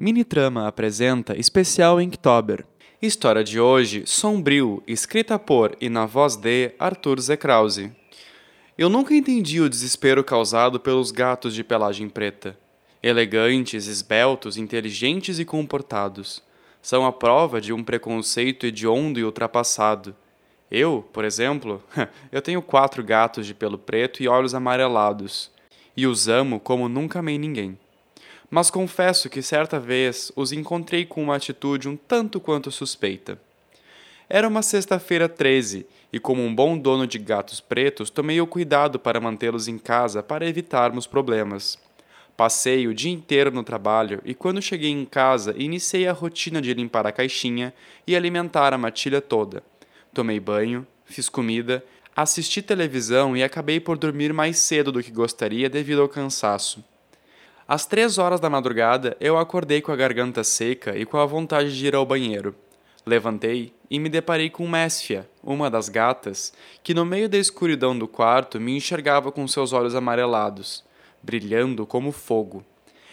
Minitrama apresenta especial Inktober. História de hoje, Sombrio, escrita por e na voz de Arthur Z. Eu nunca entendi o desespero causado pelos gatos de pelagem preta. Elegantes, esbeltos, inteligentes e comportados. São a prova de um preconceito hediondo e ultrapassado. Eu, por exemplo, eu tenho quatro gatos de pelo preto e olhos amarelados. E os amo como nunca amei ninguém mas confesso que certa vez os encontrei com uma atitude um tanto quanto suspeita. Era uma sexta-feira 13 e, como um bom dono de gatos pretos, tomei o cuidado para mantê-los em casa para evitarmos problemas. Passei o dia inteiro no trabalho e, quando cheguei em casa, iniciei a rotina de limpar a caixinha e alimentar a matilha toda. Tomei banho, fiz comida, assisti televisão e acabei por dormir mais cedo do que gostaria devido ao cansaço. Às três horas da madrugada, eu acordei com a garganta seca e com a vontade de ir ao banheiro. Levantei e me deparei com Mesfia, uma das gatas, que no meio da escuridão do quarto me enxergava com seus olhos amarelados, brilhando como fogo.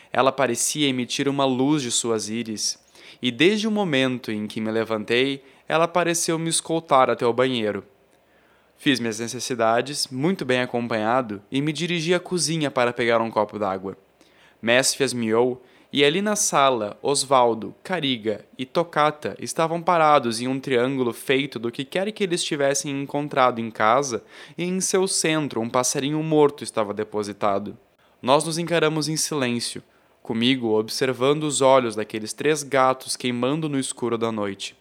Ela parecia emitir uma luz de suas íris, e desde o momento em que me levantei, ela pareceu me escoltar até o banheiro. Fiz minhas necessidades, muito bem acompanhado, e me dirigi à cozinha para pegar um copo d'água. Mesfias miou, e ali na sala, Osvaldo, Cariga e Tocata estavam parados em um triângulo feito do que quer que eles tivessem encontrado em casa, e em seu centro um passarinho morto estava depositado. Nós nos encaramos em silêncio, comigo observando os olhos daqueles três gatos queimando no escuro da noite.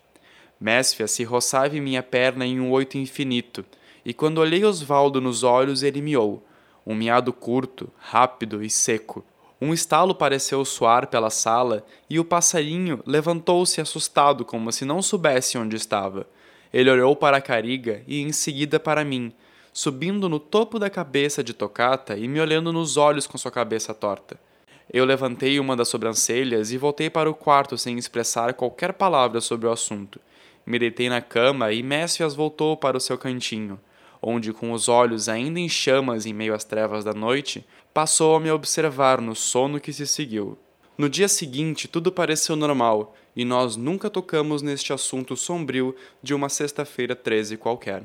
Mesfia se roçava em minha perna em um oito infinito, e quando olhei Osvaldo nos olhos, ele miou, um miado curto, rápido e seco um estalo pareceu soar pela sala e o passarinho levantou-se assustado, como se não soubesse onde estava. Ele olhou para a cariga e em seguida para mim, subindo no topo da cabeça de Tocata e me olhando nos olhos com sua cabeça torta. Eu levantei uma das sobrancelhas e voltei para o quarto sem expressar qualquer palavra sobre o assunto. Me deitei na cama e Messias voltou para o seu cantinho onde, com os olhos ainda em chamas em meio às trevas da noite, passou a me observar no sono que se seguiu. No dia seguinte, tudo pareceu normal e nós nunca tocamos neste assunto sombrio de uma sexta-feira 13 qualquer.